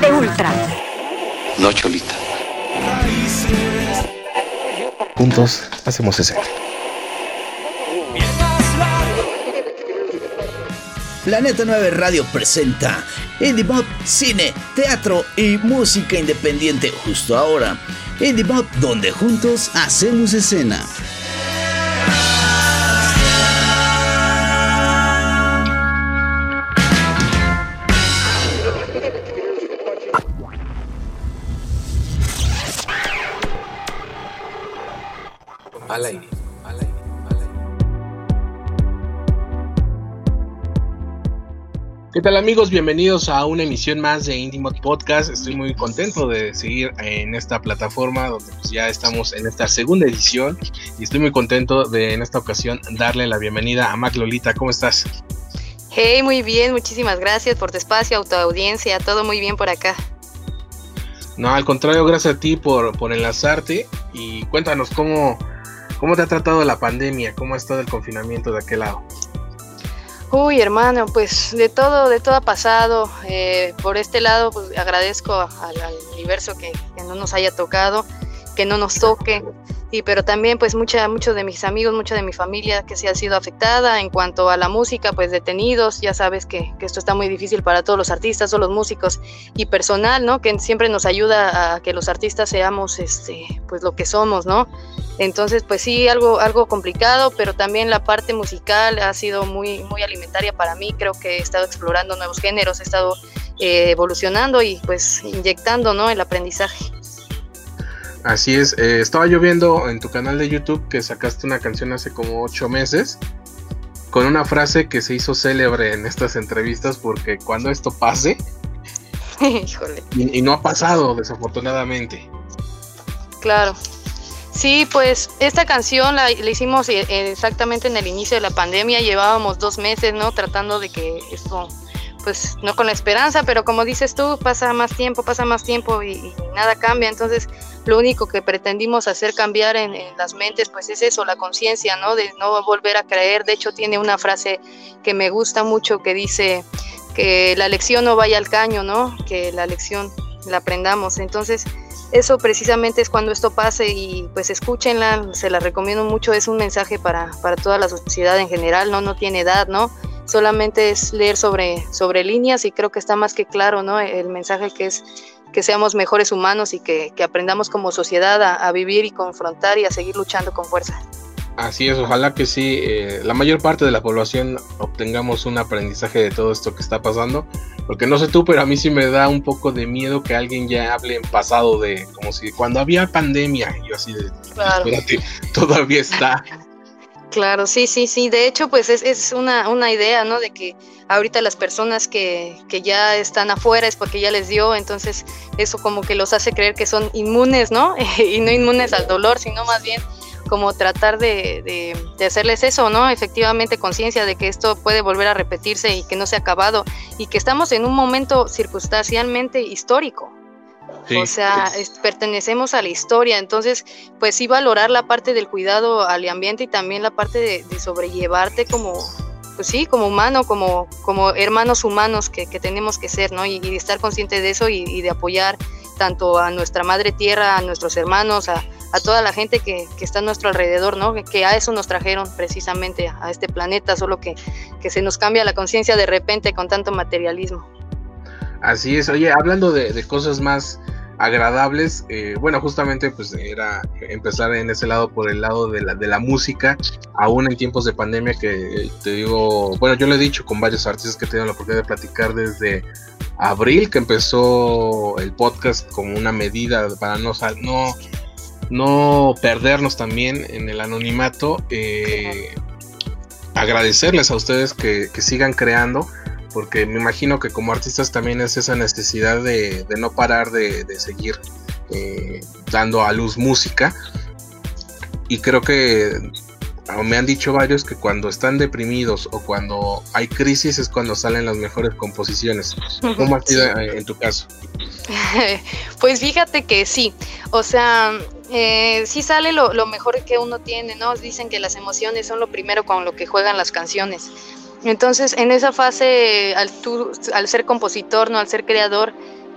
de Ultra. No, Cholita. Juntos hacemos ese. Planeta 9 Radio presenta Indie Pop, cine, teatro y música independiente justo ahora. Indie Pop, donde juntos hacemos escena. Tal amigos? Bienvenidos a una emisión más de Indie Podcast. Estoy muy contento de seguir en esta plataforma donde pues, ya estamos en esta segunda edición y estoy muy contento de en esta ocasión darle la bienvenida a Mac Lolita. ¿Cómo estás? Hey, muy bien, muchísimas gracias por tu espacio, autoaudiencia, todo muy bien por acá. No, al contrario, gracias a ti por, por enlazarte y cuéntanos cómo, cómo te ha tratado la pandemia, cómo ha estado el confinamiento de aquel lado. Uy, hermano, pues de todo, de todo ha pasado. Eh, por este lado, pues agradezco al, al universo que, que, no nos haya tocado, que no nos toque. Y pero también, pues mucha, muchos de mis amigos, mucha de mi familia que se ha sido afectada. En cuanto a la música, pues detenidos. Ya sabes que, esto está muy difícil para todos los artistas, todos los músicos y personal, ¿no? Que siempre nos ayuda a que los artistas seamos, este, pues lo que somos, ¿no? Entonces, pues sí, algo, algo complicado, pero también la parte musical ha sido muy, muy alimentaria para mí. Creo que he estado explorando nuevos géneros, he estado eh, evolucionando y pues inyectando ¿no? el aprendizaje. Así es, eh, estaba yo viendo en tu canal de YouTube que sacaste una canción hace como ocho meses con una frase que se hizo célebre en estas entrevistas porque cuando esto pase, Híjole. Y, y no ha pasado desafortunadamente. Claro, Sí, pues esta canción la, la, hicimos eh, exactamente en el inicio de la pandemia, llevábamos dos meses, ¿no? Tratando de que esto, pues no con la esperanza, pero como dices tú, pasa más tiempo, pasa más tiempo y, y nada cambia, entonces lo único que pretendimos hacer cambiar en, las mentes, pues es eso, la conciencia, ¿no? De no volver a creer, de hecho tiene una frase que me gusta mucho que dice que la lección no vaya al caño, ¿no? Que la lección la aprendamos, entonces eso precisamente es cuando esto pase y pues escúchenla, se la recomiendo mucho, es un mensaje para, para toda la sociedad en general, ¿no? No tiene edad, ¿no? Solamente es leer sobre, sobre líneas y creo que está más que claro, ¿no? El mensaje que es que seamos mejores humanos y que, que aprendamos como sociedad a, a, vivir y confrontar y a seguir luchando con fuerza. Así es, ojalá que sí, eh, la mayor parte de la población obtengamos un aprendizaje de todo esto que está pasando, porque no sé tú, pero a mí sí me da un poco de miedo que alguien ya hable en pasado de, como si cuando había pandemia, y yo así de, claro. espérate, todavía está. Claro, sí, sí, sí. De hecho, pues es, es una, una, idea, ¿no? De que ahorita las personas que, que, ya están afuera es porque ya les dio, entonces eso como que los hace creer que son inmunes, ¿no? y no inmunes al dolor, sino más bien como tratar de, de, de, hacerles eso, ¿no? Efectivamente conciencia de que esto puede volver a repetirse y que no se ha acabado y que estamos en un momento circunstancialmente histórico. Sí, o sea, es, pertenecemos a la historia, entonces, pues sí valorar la parte del cuidado al ambiente y también la parte de, de sobrellevarte como, pues sí, como humano, como, como hermanos humanos que, que tenemos que ser, ¿no? Y, y estar consciente de eso y, y de apoyar tanto a nuestra madre tierra, a nuestros hermanos, a, a toda la gente que, que, está a nuestro alrededor, ¿no? Que, que, a eso nos trajeron precisamente a este planeta, solo que, que se nos cambia la conciencia de repente con tanto materialismo. Así es, oye, hablando de, de cosas más agradables, eh, bueno, justamente pues era empezar en ese lado por el lado de la, de la música, aún en tiempos de pandemia que te digo, bueno, yo lo he dicho con varios artistas que he tenido la oportunidad de platicar desde abril que empezó el podcast como una medida para no, no no perdernos también en el anonimato. Eh, agradecerles a ustedes que, que, sigan creando, porque me imagino que como artistas también es esa necesidad de, de no parar de, de seguir eh, dando a luz música. Y creo que me han dicho varios que cuando están deprimidos o cuando hay crisis es cuando salen las mejores composiciones. ¿Cómo ha sido en tu caso? Pues fíjate que sí, o sea, eh, sí sale lo, lo, mejor que uno tiene, ¿no? Dicen que las emociones son lo primero con lo que juegan las canciones. Entonces, en esa fase, al, tú, al ser compositor, ¿no? Al ser creador,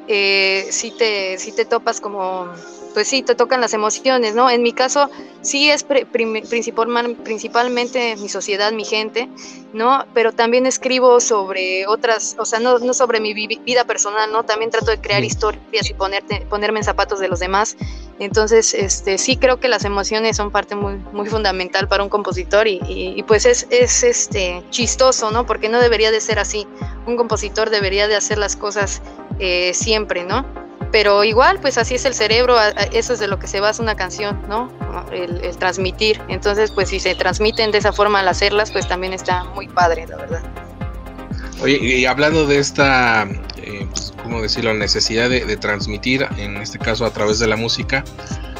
eh, sí, te, sí te topas como pues sí, te tocan las emociones, ¿no? En mi caso, sí es principalmente mi sociedad, mi gente, ¿no? Pero también escribo sobre otras, o sea, no, no sobre mi vida personal, ¿no? También trato de crear historias y ponerte, ponerme en zapatos de los demás. Entonces, este, sí creo que las emociones son parte muy, muy fundamental para un compositor y, y, pues es, es este, chistoso, ¿no? Porque no debería de ser así. Un compositor debería de hacer las cosas eh, siempre, ¿no? pero igual, pues así es el cerebro, eso es de lo que se basa una canción, ¿no? El, transmitir. Entonces, pues si se transmiten de esa forma al hacerlas, pues también está muy padre, la verdad. Oye, y hablando de esta, eh, ¿cómo decirlo?, necesidad de, transmitir, en este caso a través de la música,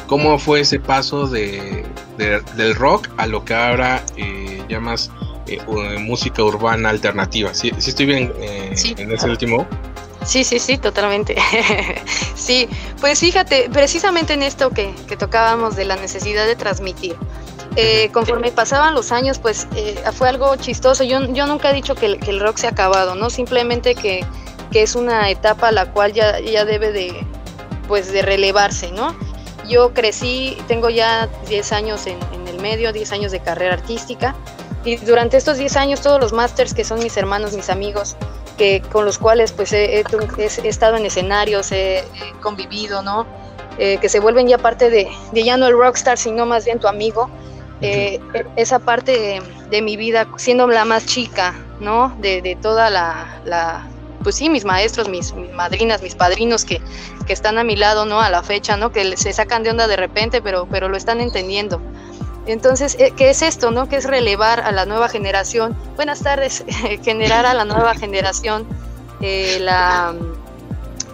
¿cómo fue ese paso de, del rock a lo que ahora eh, llamas eh, música urbana alternativa? ¿Sí, estoy bien eh, en ese último? Sí, sí, sí, totalmente. sí, pues fíjate, precisamente en esto que, tocábamos de la necesidad de transmitir. Eh, conforme pasaban los años, pues eh, fue algo chistoso. Yo, yo nunca he dicho que el, rock se ha acabado, ¿no? Simplemente que, es una etapa a la cual ya, ya debe de, pues, de relevarse, ¿no? Yo crecí, tengo ya 10 años en, en el medio, 10 años de carrera artística, y durante estos 10 años todos los masters que son mis hermanos, mis amigos, con los cuales pues he, estado en escenarios, he, convivido, ¿no? Eh, que se vuelven ya parte de, ya no el rockstar, sino más bien tu amigo. Eh, esa parte de, mi vida, siendo la más chica, ¿no? De, toda la, pues sí, mis maestros, mis, madrinas, mis padrinos que, que, están a mi lado, ¿no? A la fecha, ¿no? Que se sacan de onda de repente, pero, pero lo están entendiendo. Entonces, eh, ¿qué es esto, no? Que es relevar a la nueva generación. Buenas tardes, generar a la nueva generación eh, la,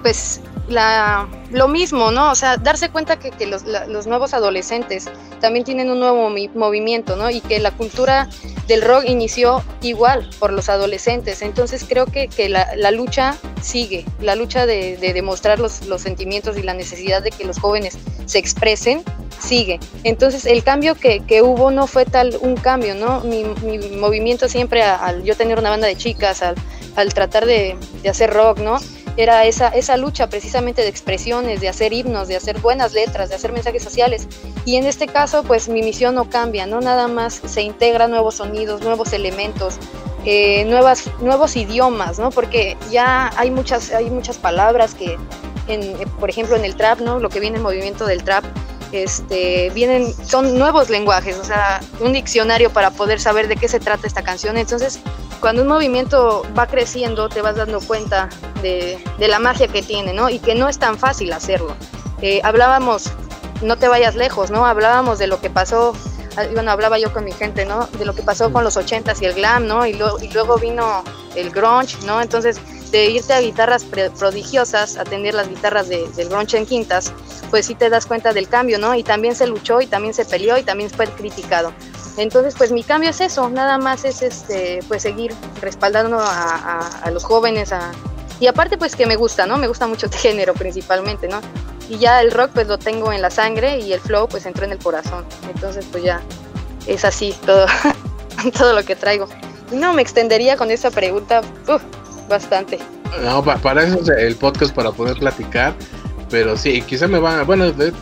pues, la, lo mismo, ¿no? O sea, darse cuenta que, los, los, nuevos adolescentes también tienen un nuevo movimiento, ¿no? Y que la cultura del rock inició igual por los adolescentes. Entonces creo que, que la, la, lucha sigue, la lucha de, de demostrar los, sentimientos y la necesidad de que los jóvenes se expresen sigue. Entonces el cambio que, que hubo no fue tal un cambio, ¿no? Mi, mi movimiento siempre al yo tener una banda de chicas, al, al tratar de, de hacer rock, ¿no? Era esa, esa lucha precisamente de expresiones, de hacer himnos, de hacer buenas letras, de hacer mensajes sociales. Y en este caso, pues mi misión no cambia, ¿no? Nada más se integran nuevos sonidos, nuevos elementos, eh, nuevas, nuevos idiomas, ¿no? Porque ya hay muchas, hay muchas palabras que, en, por ejemplo, en el trap, ¿no? Lo que viene en movimiento del trap, este, vienen, son nuevos lenguajes, o sea, un diccionario para poder saber de qué se trata esta canción. Entonces, cuando un movimiento va creciendo, te vas dando cuenta de, la magia que tiene, ¿no? Y que no es tan fácil hacerlo. Eh, hablábamos, no te vayas lejos, ¿no? Hablábamos de lo que pasó, ah, bueno, hablaba yo con mi gente, ¿no? De lo que pasó con los ochentas y el glam, ¿no? Y luego vino el grunge, ¿no? Entonces, de irte a guitarras prodigiosas, a tener las guitarras del grunge en quintas, pues sí te das cuenta del cambio, ¿no? Y también se luchó y también se peleó y también fue criticado. Entonces, pues mi cambio es eso, nada más es este, pues seguir respaldando a, los jóvenes, a, y aparte pues que me gusta, ¿no? Me gusta mucho este género principalmente, ¿no? Y ya el rock pues lo tengo en la sangre y el flow pues entró en el corazón. Entonces pues ya es así todo, todo lo que traigo. No, me extendería con esa pregunta bastante. No, para eso es el podcast, para poder platicar. Pero sí, quizá me van, bueno, de,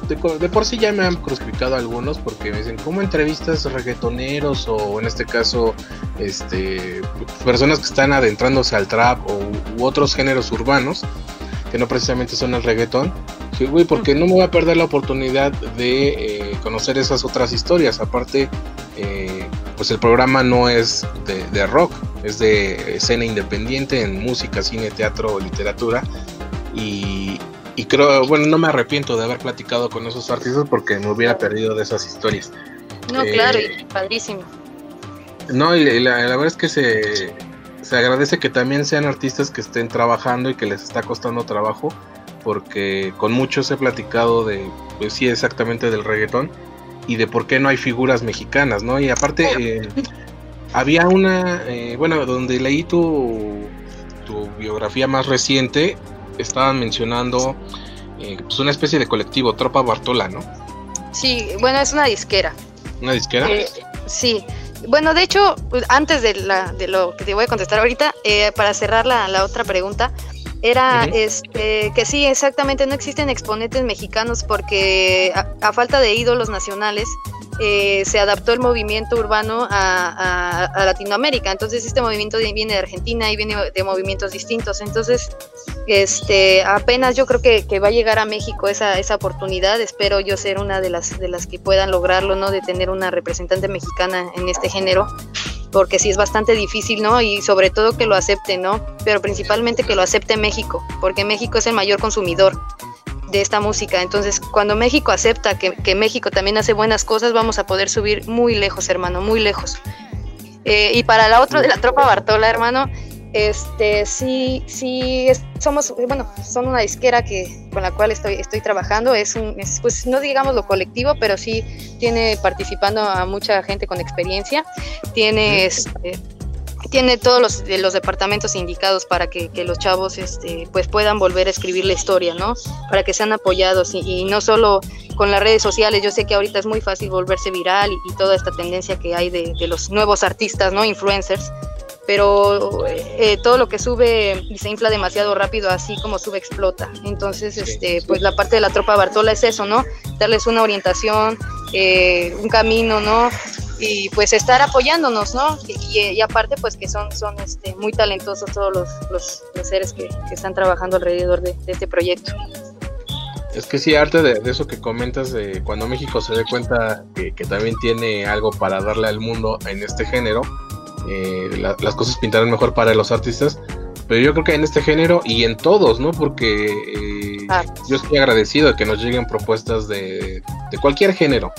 por sí ya me han crucificado algunos porque me dicen, ¿cómo entrevistas reggaetoneros o en este caso, este, personas que están adentrándose al trap o, u otros géneros urbanos que no precisamente son el reggaetón? Sí, güey, porque no me voy a perder la oportunidad de eh, conocer esas otras historias. Aparte, eh, pues el programa no es de, de rock, es de escena independiente en música, cine, teatro, literatura. Y, y creo, bueno, no me arrepiento de haber platicado con esos artistas porque me hubiera perdido de esas historias. No, claro, eh, padrísimo. No, y la, verdad es que se, se agradece que también sean artistas que estén trabajando y que les está costando trabajo, porque con muchos he platicado de, pues sí, exactamente del reggaetón y de por qué no hay figuras mexicanas, ¿no? Y aparte, eh, había una, eh, bueno, donde leí tu, tu biografía más reciente, estaban mencionando eh, pues una especie de colectivo, Tropa Bartola, ¿no? Sí, bueno, es una disquera. ¿Una disquera? Eh, sí. Bueno, de hecho, antes de, la, de, lo que te voy a contestar ahorita, eh, para cerrar la, la, otra pregunta, era este que sí, exactamente, no existen exponentes mexicanos porque a falta de ídolos nacionales, eh, se adaptó el movimiento urbano a, Latinoamérica. Entonces este movimiento viene de Argentina y viene de movimientos distintos. Entonces, este, apenas yo creo que, va a llegar a México esa, esa oportunidad. Espero yo ser una de las, de las que puedan lograrlo, ¿no? De tener una representante mexicana en este género porque sí es bastante difícil, ¿no? Y sobre todo que lo acepte, ¿no? Pero principalmente que lo acepte México, porque México es el mayor consumidor de esta música. Entonces, cuando México acepta que, México también hace buenas cosas, vamos a poder subir muy lejos, hermano, muy lejos. Eh, y para la otra de la tropa Bartola, hermano, este sí, sí somos, bueno, son una disquera que con la cual estoy, estoy trabajando. Es un, pues no digamos lo colectivo, pero sí tiene participando a mucha gente con experiencia. Tiene este, tiene todos los, los departamentos indicados para que, los chavos este, pues puedan volver a escribir la historia, ¿no? Para que sean apoyados y, no solo con las redes sociales. Yo sé que ahorita es muy fácil volverse viral y, toda esta tendencia que hay de, los nuevos artistas, ¿no? Influencers. Pero eh, todo lo que sube y se infla demasiado rápido, así como sube, explota. Entonces, este, pues la parte de la tropa Bartola es eso, ¿no? Darles una orientación, eh, un camino, ¿no? Y pues estar apoyándonos, ¿no? Y, aparte pues que son, son este, muy talentosos todos los, los, seres que, están trabajando alrededor de, este proyecto. Es que sí, arte de, eso que comentas, de cuando México se dé cuenta que, también tiene algo para darle al mundo en este género, eh, las cosas pintarán mejor para los artistas, pero yo creo que en este género y en todos, ¿no? Porque eh, yo estoy agradecido de que nos lleguen propuestas de, de cualquier género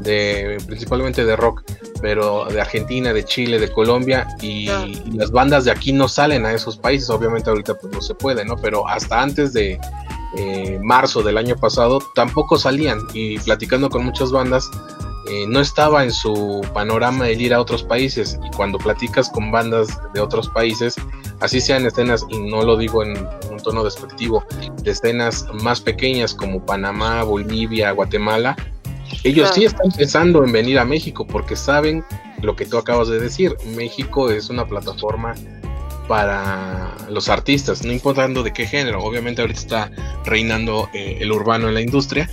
de principalmente de rock, pero de Argentina, de Chile, de Colombia y, las bandas de aquí no salen a esos países, obviamente ahorita pues no se puede, ¿no? Pero hasta antes de eh, marzo del año pasado tampoco salían y platicando con muchas bandas eh, no estaba en su panorama el ir a otros países y cuando platicas con bandas de otros países, así sean escenas, y no lo digo en, en un tono despectivo, de escenas más pequeñas como Panamá, Bolivia, Guatemala, ellos sí están pensando en venir a México porque saben lo que tú acabas de decir. México es una plataforma para los artistas, no importando de qué género. Obviamente ahorita está reinando eh, el urbano en la industria,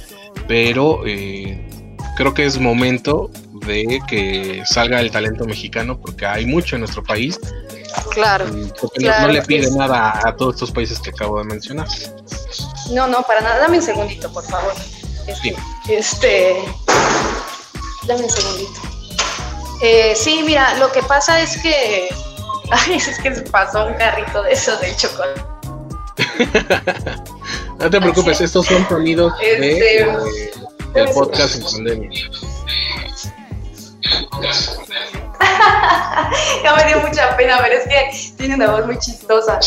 pero eh, creo que es momento de que salga el talento mexicano porque hay mucho en nuestro país. Claro. Porque no, le pide nada a todos estos países que acabo de mencionar. No, no, para nada. Dame un segundito, por favor. Sí. Este. Dame un segundito. Eh, sí, mira, lo que pasa es que. Ay, es que se pasó un carrito de eso de chocolate. no te preocupes, estos son sonidos de, este, eh, del podcast en pandemia. ya me dio mucha pena, pero es que tiene una voz muy chistosa.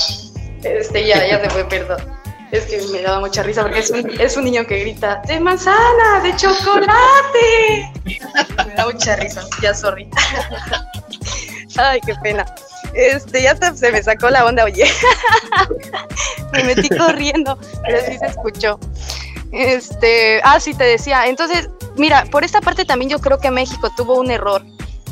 Este, ya, ya se fue, perdón. Es que me daba mucha risa porque es un, es un niño que grita, de manzana, de chocolate. me da mucha risa, ya sorry. Ay, qué pena. Este, ya se me sacó la onda, oye. me metí corriendo, pero sí se escuchó. Este, ah, sí te decía. Entonces, mira, por esta parte también yo creo que México tuvo un error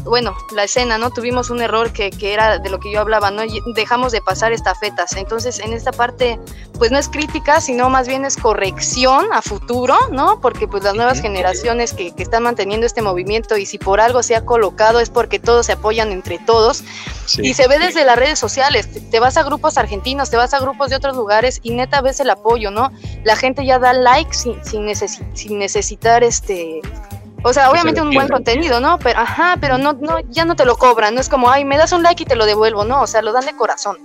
bueno, la escena, ¿no? Tuvimos un error que, que, era de lo que yo hablaba, ¿no? Dejamos de pasar estafetas. Entonces, en esta parte, pues no es crítica, sino más bien es corrección a futuro, ¿no? Porque pues las nuevas generaciones que, que están manteniendo este movimiento y si por algo se ha colocado es porque todos se apoyan entre todos. y se ve desde las redes sociales, te, vas a grupos argentinos, te vas a grupos de otros lugares y neta ves el apoyo, ¿no? La gente ya da like sin, sin, sin necesitar este o sea, obviamente un buen contenido, ¿no? Pero, ajá, pero no, no, ya no te lo cobran, no es como, ay, me das un like y te lo devuelvo, no, o sea, lo dan de corazón.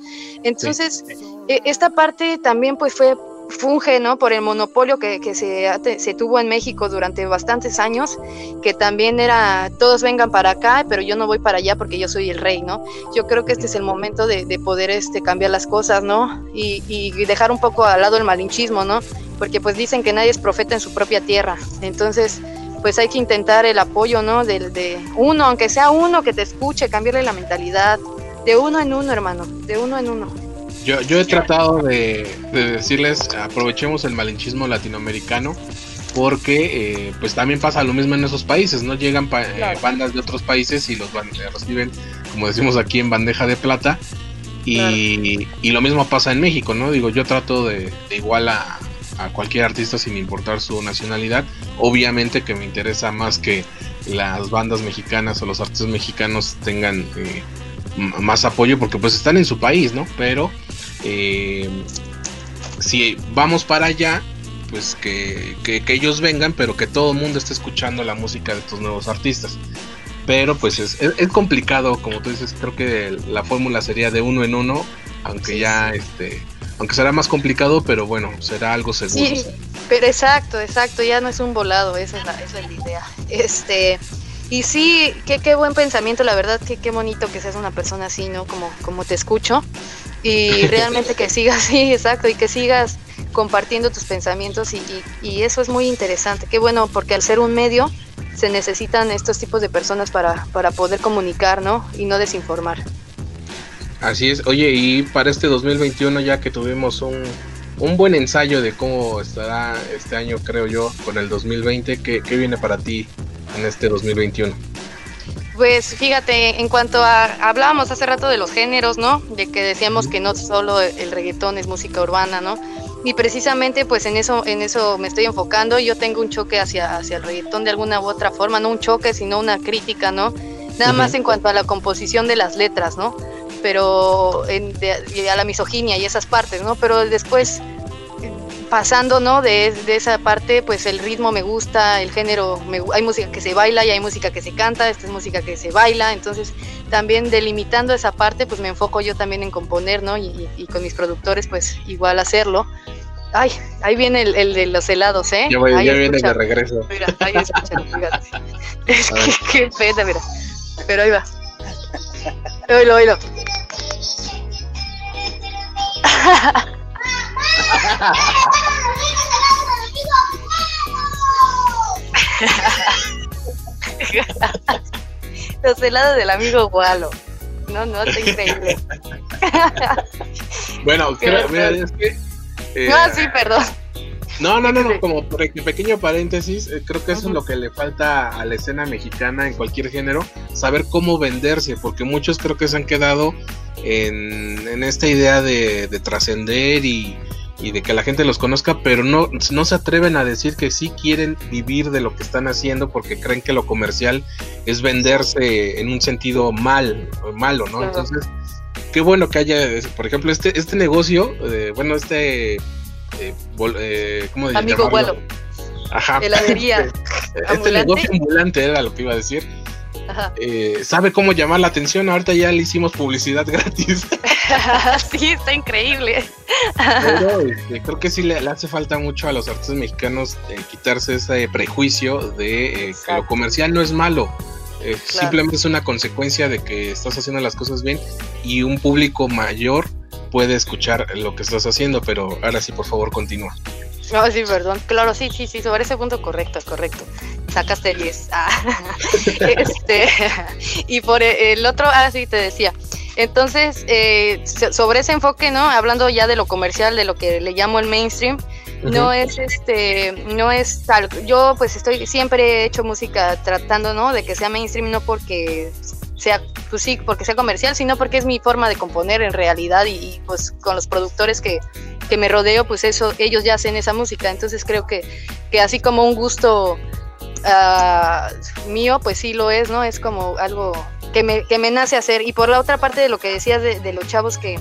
Entonces, e, esta parte también pues fue funge, ¿no? Por el monopolio que, que se, se, tuvo en México durante bastantes años, que también era, todos vengan para acá, pero yo no voy para allá porque yo soy el rey, ¿no? Yo creo que este es el momento de, de poder este, cambiar las cosas, ¿no? Y, y, dejar un poco al lado el malinchismo, ¿no? Porque pues dicen que nadie es profeta en su propia tierra. Entonces, pues hay que intentar el apoyo, ¿no? De, de uno, aunque sea uno que te escuche, cambiarle la mentalidad. De uno en uno, hermano, de uno en uno. Yo, yo he tratado de, decirles, aprovechemos el malinchismo latinoamericano, porque eh, pues también pasa lo mismo en esos países, ¿no? Llegan eh, bandas de otros países y los reciben, como decimos aquí, en bandeja de plata. Y, y, lo mismo pasa en México, ¿no? Digo, yo trato de, igual a, a, cualquier artista sin importar su nacionalidad. Obviamente que me interesa más que las bandas mexicanas o los artistas mexicanos tengan eh, más apoyo porque pues están en su país, ¿no? Pero eh, si vamos para allá, pues que, que, ellos vengan, pero que todo el mundo esté escuchando la música de estos nuevos artistas. Pero pues es, es, complicado, como tú dices, creo que la fórmula sería de uno en uno, aunque ya este aunque será más complicado, pero bueno, será algo seguro. Sí, pero exacto, exacto, ya no es un volado, esa es la, esa es la idea. Este, y sí, qué, qué buen pensamiento, la verdad, que qué bonito que seas una persona así, ¿no? Como, como te escucho. Y realmente que sigas, sí, exacto, y que sigas compartiendo tus pensamientos y, y, eso es muy interesante. Qué bueno, porque al ser un medio se necesitan estos tipos de personas para, para poder comunicar, ¿no? Y no desinformar. Así es. Oye, y para este 2021 ya que tuvimos un, un buen ensayo de cómo estará este año, creo yo, con el 2020, ¿qué, qué viene para ti en este 2021? Pues fíjate, en cuanto a hablábamos hace rato de los géneros, ¿no? De que decíamos que no solo el reggaetón es música urbana, ¿no? Y precisamente pues en eso en eso me estoy enfocando. Yo tengo un choque hacia hacia el reggaetón de alguna u otra forma, no un choque, sino una crítica, ¿no? Nada más en cuanto a la composición de las letras, ¿no? Pero en, a la misoginia y esas partes, ¿no? Pero después pasando, ¿no? De, esa parte, pues el ritmo me gusta, el género, hay música que se baila y hay música que se canta, esta es música que se baila, entonces también delimitando esa parte, pues me enfoco yo también en componer, ¿no? Y, con mis productores, pues igual hacerlo. Ay, ahí viene el, de los helados, ¿eh? Ya, viene de regreso. Mira, ahí escuchan, Es que, qué pena, mira. Pero ahí va. Oílo, oílo. Los helados del amigo Gualo. No, no, está increíble. bueno, creo, mira, es que. Eh, no, sí, perdón. No, no, no, no, como pequeño paréntesis, eh, creo que eso es lo que le falta a la escena mexicana en cualquier género, saber cómo venderse, porque muchos creo que se han quedado en, esta idea de, trascender y, de que la gente los conozca, pero no, no se atreven a decir que sí quieren vivir de lo que están haciendo porque creen que lo comercial es venderse en un sentido mal, malo, ¿no? Entonces, qué bueno que haya, por ejemplo, este, este negocio, eh, bueno, este eh, eh, ¿cómo Amigo vuelo. Ajá. Heladería. este negocio ambulante era lo que iba a decir. Eh, sabe cómo llamar la atención. Ahorita ya le hicimos publicidad gratis. sí, está increíble. Pero este, creo que sí le, hace falta mucho a los artistas mexicanos quitarse ese prejuicio de que lo comercial no es malo. Simplemente es una consecuencia de que estás haciendo las cosas bien y un público mayor puede escuchar lo que estás haciendo, pero ahora sí, por favor, continúa. No, sí, perdón. Claro, sí, sí, sí, sobre ese punto correcto, correcto. Sacaste 10. Ah. este, y por el otro, ah, sí, te decía. Entonces, eh, sobre ese enfoque, ¿no? Hablando ya de lo comercial, de lo que le llamo el mainstream, no es este, no es tal. Yo, pues, estoy, siempre he hecho música tratando, ¿no? De que sea mainstream, no porque sea, pues sí, porque sea comercial, sino porque es mi forma de componer en realidad y, pues con los productores que, que, me rodeo, pues eso, ellos ya hacen esa música, entonces creo que, que así como un gusto uh, mío, pues sí lo es, ¿no? Es como algo que me, que me nace hacer. Y por la otra parte de lo que decías de, de los chavos que,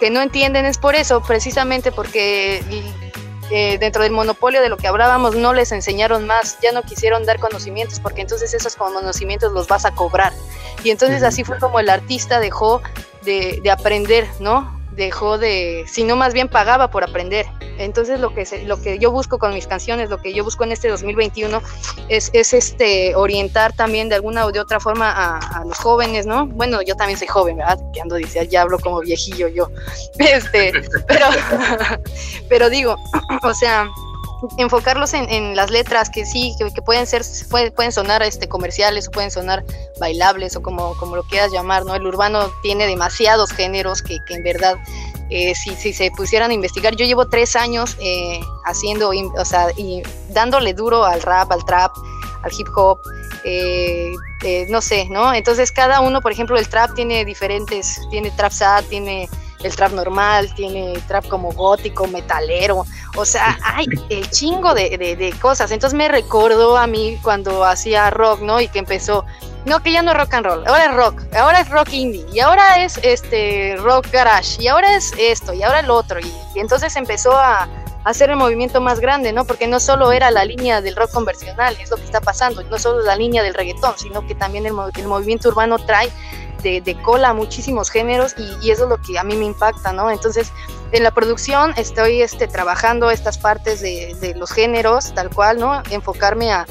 que no entienden, es por eso, precisamente porque eh, dentro del monopolio de lo que hablábamos, no les enseñaron más, ya no quisieron dar conocimientos, porque entonces esos conocimientos los vas a cobrar. Y entonces así fue como el artista dejó de, de aprender, ¿no? Dejó de, sino más bien pagaba por aprender. Entonces lo que, lo que yo busco con mis canciones, lo que yo busco en este 2021 es, es este, orientar también de alguna o de otra forma a, los jóvenes, ¿no? Bueno, yo también soy joven, ¿verdad? Que ando, dice, ya hablo como viejillo yo. Este, pero, pero digo, o sea, enfocarlos en, las letras que sí, que, pueden ser, pueden sonar este, comerciales o pueden sonar bailables o como, como lo quieras llamar, ¿no? El urbano tiene demasiados géneros que, en verdad, eh, si, si, se pusieran a investigar, yo llevo tres años eh, haciendo, o sea, y dándole duro al rap, al trap, al hip hop, eh, eh, no sé, ¿no? Entonces cada uno, por ejemplo, el trap tiene diferentes, tiene trap sad, tiene el trap normal, tiene trap como gótico, metalero, o sea, hay el chingo de, de, cosas. Entonces me recordó a mí cuando hacía rock, ¿no? Y que empezó, no, que ya no es rock and roll, ahora es rock, ahora es rock indie, y ahora es este rock garage, y ahora es esto, y ahora el otro, y, entonces empezó a, hacer el movimiento más grande, ¿no? Porque no solo era la línea del rock convencional, es lo que está pasando, no solo la línea del reggaetón, sino que también el, el movimiento urbano trae de, cola muchísimos géneros y, eso es lo que a mí me impacta, ¿no? Entonces, en la producción estoy este, trabajando estas partes de, los géneros, tal cual, ¿no? Enfocarme a,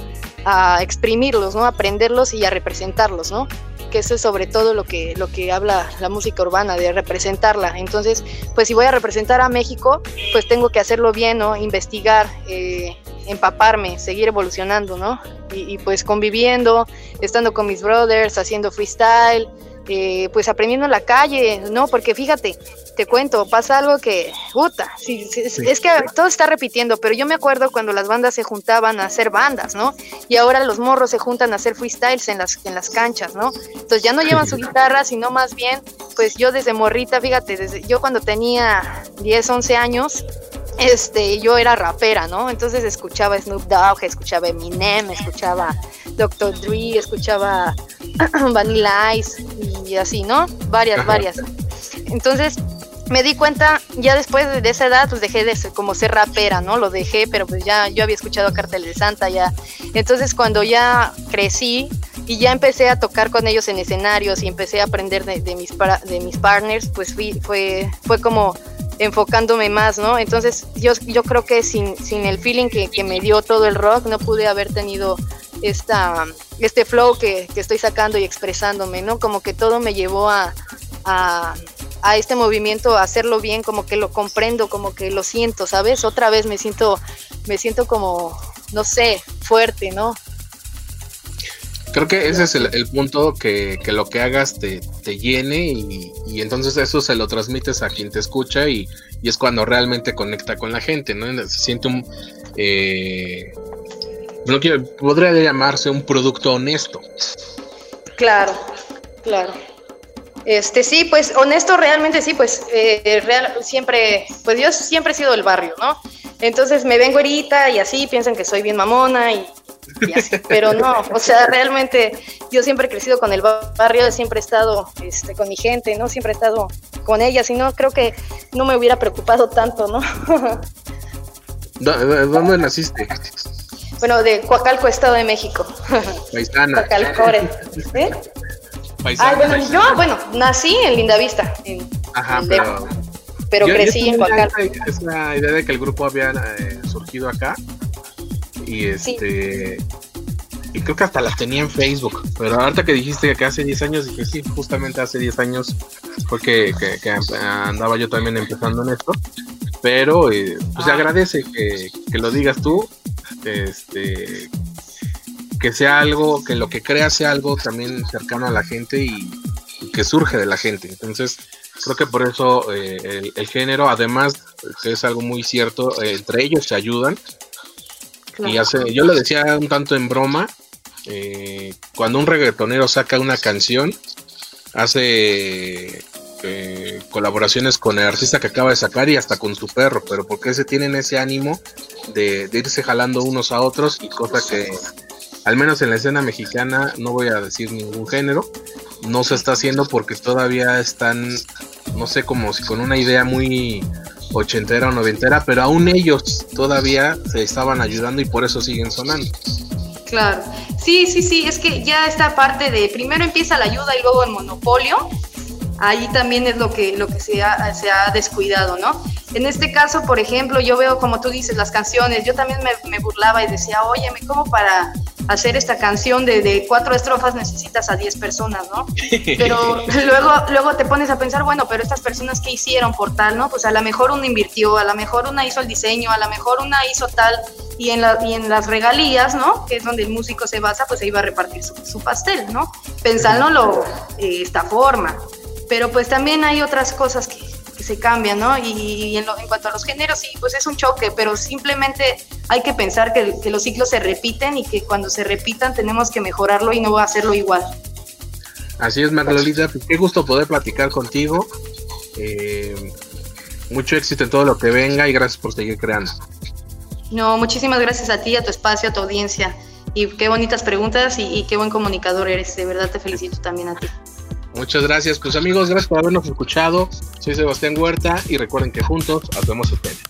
a, exprimirlos, ¿no? Aprenderlos y a representarlos, ¿no? Que eso es sobre todo lo que, lo que habla la música urbana, de representarla. Entonces, pues si voy a representar a México, pues tengo que hacerlo bien, ¿no? Investigar, eh, empaparme, seguir evolucionando, ¿no? Y, pues conviviendo, estando con mis brothers, haciendo freestyle, eh, pues aprendiendo en la calle, ¿no? Porque fíjate, te cuento, pasa algo que, puta, es, que todo está repitiendo, pero yo me acuerdo cuando las bandas se juntaban a hacer bandas, ¿no? Y ahora los morros se juntan a hacer freestyles en las, en las canchas, ¿no? Entonces ya no llevan su guitarra, sino más bien, pues yo desde morrita, fíjate, desde yo cuando tenía 10, 11 años, este, yo era rapera, ¿no? Entonces escuchaba Snoop Dogg, escuchaba Eminem, escuchaba Dr. Dre, escuchaba Vanilla Ice y así, ¿no? Varias, varias. Entonces me di cuenta, ya después de esa edad, pues dejé de ser, como ser rapera, ¿no? Lo dejé, pero pues ya yo había escuchado Cartel de Santa ya. Entonces cuando ya crecí y ya empecé a tocar con ellos en escenarios y empecé a aprender de, mis, de mis partners, pues fue, fue como enfocándome más, ¿no? Entonces yo, yo creo que sin, sin el feeling que, que me dio todo el rock, no pude haber tenido esta, este flow que, estoy sacando y expresándome, ¿no? Como que todo me llevó a, a, este movimiento, a hacerlo bien, como que lo comprendo, como que lo siento, ¿sabes? Otra vez me siento, me siento como, no sé, fuerte, ¿no? Creo que ese es el, punto que, lo que hagas te, llene y, entonces eso se lo transmites a quien te escucha y, es cuando realmente conecta con la gente, ¿no? Se siente un... Eh, no quiero, podría llamarse un producto honesto. Claro, claro. Este sí, pues honesto realmente sí, pues eh, real, siempre, pues yo siempre he sido del barrio, ¿no? Entonces me vengo ahorita y así piensan que soy bien mamona y, así, pero no, o sea, realmente yo siempre he crecido con el barrio, siempre he estado este, con mi gente, ¿no? Siempre he estado con ellas y no creo que no me hubiera preocupado tanto, ¿no? ¿Dónde naciste? Bueno, de Coacalco, Estado de México. Paisana. Coacalcore. ¿Eh? Paisana, ah, bueno, yo, bueno, nací en Lindavista. En, Ajá, pero. Pero crecí en Coacalco. Es la idea de que el grupo había eh, surgido acá. Y este. Y creo que hasta las tenía en Facebook. Pero ahorita que dijiste que hace 10 años, dije sí, justamente hace 10 años fue que, que, andaba yo también empezando en esto. Pero eh, pues se ah. agradece que, que lo digas tú este que sea algo, que lo que crea sea algo también cercano a la gente y, que surge de la gente. Entonces, creo que por eso eh, el, género, además, que es algo muy cierto, eh, entre ellos se ayudan. Y hace, yo lo decía un tanto en broma, eh, cuando un reggaetonero saca una canción, hace colaboraciones con el artista que acaba de sacar y hasta con su perro, pero porque se tienen ese ánimo de, irse jalando unos a otros y cosa que al menos en la escena mexicana no voy a decir ningún género, no se está haciendo porque todavía están, no sé, como si con una idea muy ochentera o noventera, pero aún ellos todavía se estaban ayudando y por eso siguen sonando. Claro, sí, sí, sí, es que ya esta parte de primero empieza la ayuda y luego el monopolio, ahí también es lo que, lo que se, ha, se ha descuidado, ¿no? En este caso, por ejemplo, yo veo, como tú dices, las canciones, yo también me, burlaba y decía, óyeme, ¿cómo para hacer esta canción de, cuatro estrofas necesitas a diez personas, ¿no? Pero luego, luego te pones a pensar, bueno, pero estas personas que hicieron por tal, ¿no? Pues a lo mejor una invirtió, a lo mejor una hizo el diseño, a lo mejor una hizo tal, y en, la, y en las regalías, ¿no? Que es donde el músico se basa, pues ahí va a repartir su, pastel, ¿no? Pensándolo de esta forma. Pero pues también hay otras cosas que, se cambia, ¿no? Y, en, cuanto a los géneros, sí, pues es un choque, pero simplemente hay que pensar que, que, los ciclos se repiten y que cuando se repitan tenemos que mejorarlo y no va a hacerlo igual. Así es, Marlolita, pues, qué gusto poder platicar contigo. Eh, mucho éxito en todo lo que venga y gracias por seguir creando. No, muchísimas gracias a ti, a tu espacio, a tu audiencia. Y qué bonitas preguntas y, qué buen comunicador eres. De verdad te felicito también a ti. Muchas gracias, pues amigos, gracias por habernos escuchado. Soy Sebastián Huerta y recuerden que juntos hacemos el presentó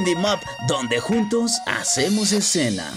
Indie Map, donde juntos hacemos escena.